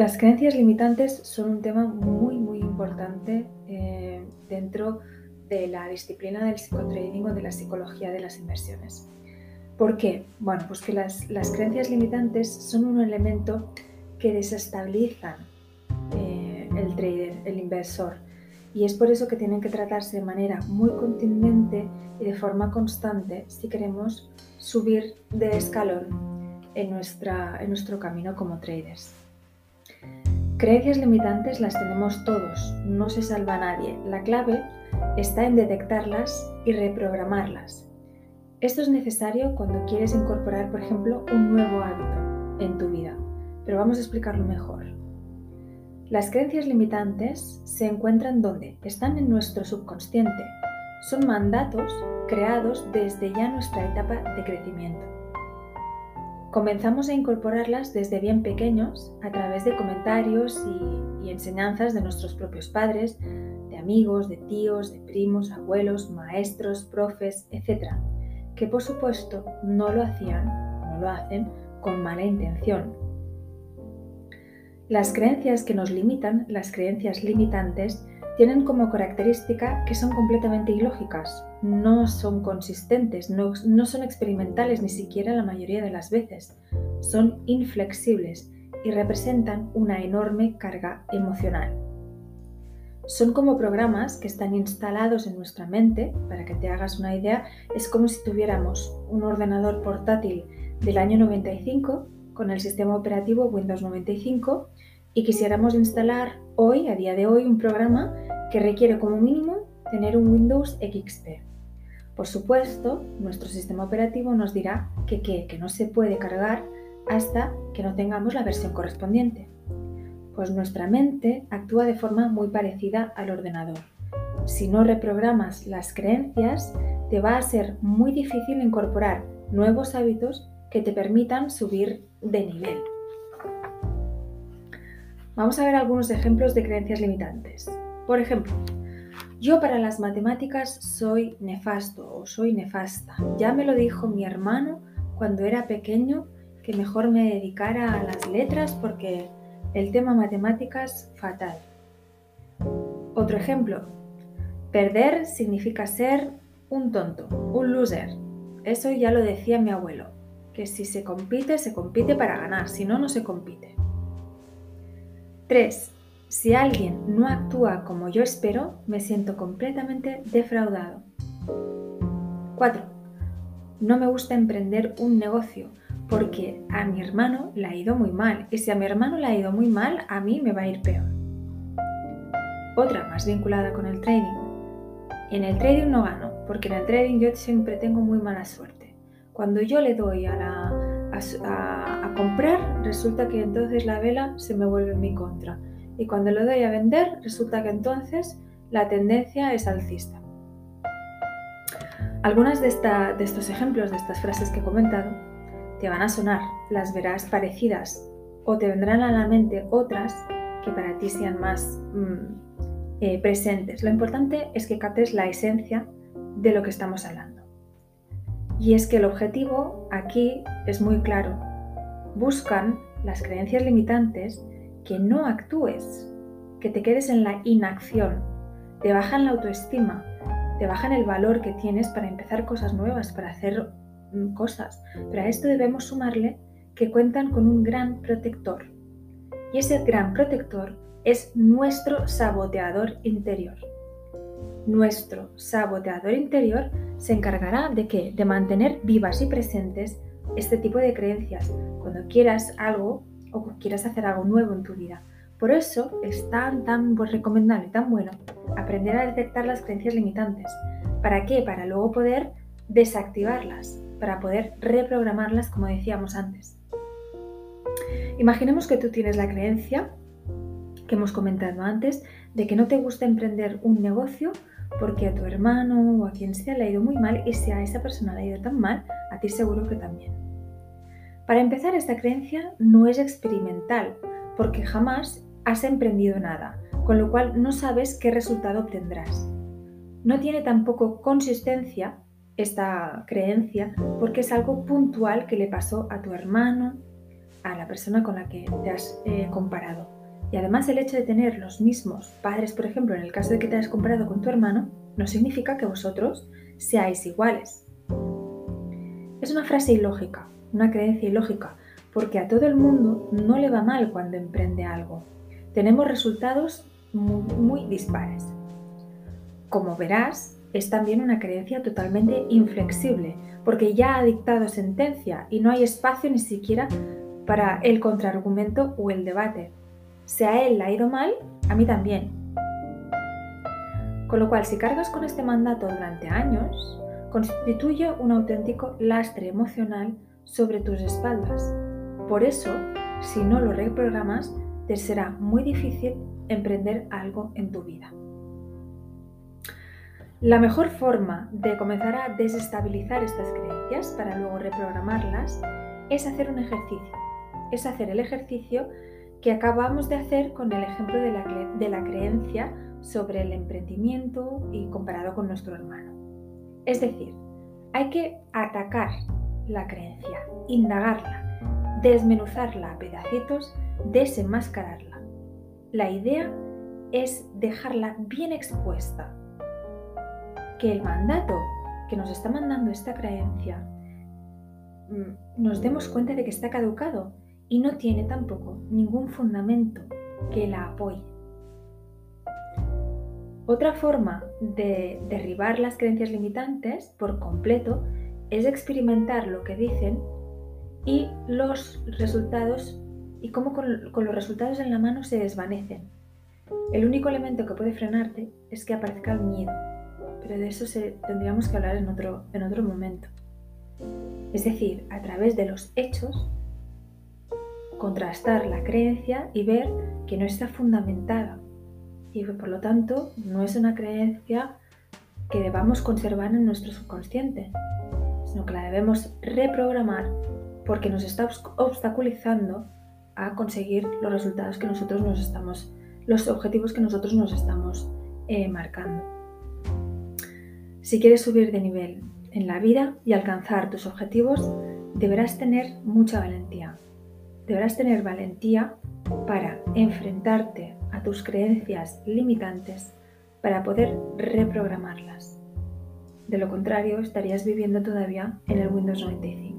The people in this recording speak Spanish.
Las creencias limitantes son un tema muy, muy importante eh, dentro de la disciplina del psicotrading o de la psicología de las inversiones. ¿Por qué? Bueno, pues que las, creencias limitantes son un elemento que desestabilizan eh, el trader, el inversor. Y es por eso que tienen que tratarse de manera muy contundente y de forma constante si queremos subir de escalón en, nuestra, en nuestro camino como traders. Creencias limitantes las tenemos todos, no se salva nadie. La clave está en detectarlas y reprogramarlas. Esto es necesario cuando quieres incorporar, por ejemplo, un nuevo hábito en tu vida, pero vamos a explicarlo mejor. Las creencias limitantes se encuentran donde? Están en nuestro subconsciente. Son mandatos creados desde ya nuestra etapa de crecimiento. Comenzamos a incorporarlas desde bien pequeños a través de comentarios y, enseñanzas de nuestros propios padres, de amigos, de tíos, de primos, abuelos, maestros, profes, etc. Que por supuesto no lo hacían, no lo hacen con mala intención. Las creencias que nos limitan, las creencias limitantes, tienen como característica que son completamente ilógicas, no son consistentes, no, son experimentales ni siquiera la mayoría de las veces, son inflexibles y representan una enorme carga emocional. Son como programas que están instalados en nuestra mente, para que te hagas una idea, es como si tuviéramos un ordenador portátil del año 95 con el sistema operativo Windows 95 y quisiéramos instalar hoy, a día de hoy, un programa que requiere como mínimo tener un Windows XP. Por supuesto, nuestro sistema operativo nos dirá que, que no se puede cargar hasta que no tengamos la versión correspondiente. Pues nuestra mente actúa de forma muy parecida al ordenador. Si no reprogramas las creencias, te va a ser muy difícil incorporar nuevos hábitos que te permitan subir de nivel. Vamos a ver algunos ejemplos de creencias limitantes. Por ejemplo, yo para las matemáticas soy nefasto o soy nefasta. Ya me lo dijo mi hermano cuando era pequeño que mejor me dedicara a las letras porque el tema matemáticas fatal. Otro ejemplo, perder significa ser un tonto, un loser. Eso ya lo decía mi abuelo, que si se compite, se compite para ganar, si no, no se compite. 3. Si alguien no actúa como yo espero, me siento completamente defraudado. 4. No me gusta emprender un negocio porque a mi hermano le ha ido muy mal y si a mi hermano le ha ido muy mal, a mí me va a ir peor. Otra más vinculada con el trading. En el trading no gano porque en el trading yo siempre tengo muy mala suerte. Cuando yo le doy a la, a, comprar, resulta que entonces la vela se me vuelve en mi contra. Y cuando lo doy a vender, resulta que entonces la tendencia es alcista. Algunas de, de estos ejemplos, de estas frases que he comentado, te van a sonar, las verás parecidas o te vendrán a la mente otras que para ti sean más mm, eh, presentes. Lo importante es que captes la esencia de lo que estamos hablando. Y es que el objetivo aquí es muy claro buscan las creencias limitantes que no actúes, que te quedes en la inacción, te bajan la autoestima, te bajan el valor que tienes para empezar cosas nuevas, para hacer mm, cosas. Pero a esto debemos sumarle que cuentan con un gran protector. Y ese gran protector es nuestro saboteador interior. Nuestro saboteador interior se encargará de que de mantener vivas y presentes este tipo de creencias cuando quieras algo o quieras hacer algo nuevo en tu vida. Por eso es tan, tan recomendable, tan bueno aprender a detectar las creencias limitantes. ¿Para qué? Para luego poder desactivarlas, para poder reprogramarlas como decíamos antes. Imaginemos que tú tienes la creencia que hemos comentado antes de que no te gusta emprender un negocio porque a tu hermano o a quien sea le ha ido muy mal y si a esa persona le ha ido tan mal, a ti seguro que también. Para empezar, esta creencia no es experimental, porque jamás has emprendido nada, con lo cual no sabes qué resultado obtendrás. No tiene tampoco consistencia esta creencia porque es algo puntual que le pasó a tu hermano, a la persona con la que te has eh, comparado. Y además el hecho de tener los mismos padres, por ejemplo, en el caso de que te hayas comparado con tu hermano, no significa que vosotros seáis iguales. Es una frase ilógica, una creencia ilógica, porque a todo el mundo no le va mal cuando emprende algo. Tenemos resultados muy, dispares. Como verás, es también una creencia totalmente inflexible, porque ya ha dictado sentencia y no hay espacio ni siquiera para el contraargumento o el debate. Si a él le ha ido mal, a mí también. Con lo cual, si cargas con este mandato durante años, constituye un auténtico lastre emocional sobre tus espaldas. Por eso, si no lo reprogramas, te será muy difícil emprender algo en tu vida. La mejor forma de comenzar a desestabilizar estas creencias para luego reprogramarlas es hacer un ejercicio. Es hacer el ejercicio que acabamos de hacer con el ejemplo de la, de la creencia sobre el emprendimiento y comparado con nuestro hermano. Es decir, hay que atacar la creencia, indagarla, desmenuzarla a pedacitos, desenmascararla. La idea es dejarla bien expuesta, que el mandato que nos está mandando esta creencia mm, nos demos cuenta de que está caducado y no tiene tampoco ningún fundamento que la apoye. Otra forma de derribar las creencias limitantes por completo es experimentar lo que dicen y los resultados y cómo con, los resultados en la mano se desvanecen. El único elemento que puede frenarte es que aparezca el miedo, pero de eso tendríamos que hablar en otro, en otro momento. Es decir, a través de los hechos, contrastar la creencia y ver que no está fundamentada y por lo tanto no es una creencia que debamos conservar en nuestro subconsciente, sino que la debemos reprogramar porque nos está obstaculizando a conseguir los resultados que nosotros nos estamos, los objetivos que nosotros nos estamos eh, marcando. Si quieres subir de nivel en la vida y alcanzar tus objetivos, deberás tener mucha valentía. Deberás tener valentía para enfrentarte a tus creencias limitantes para poder reprogramarlas. De lo contrario, estarías viviendo todavía en el Windows 95.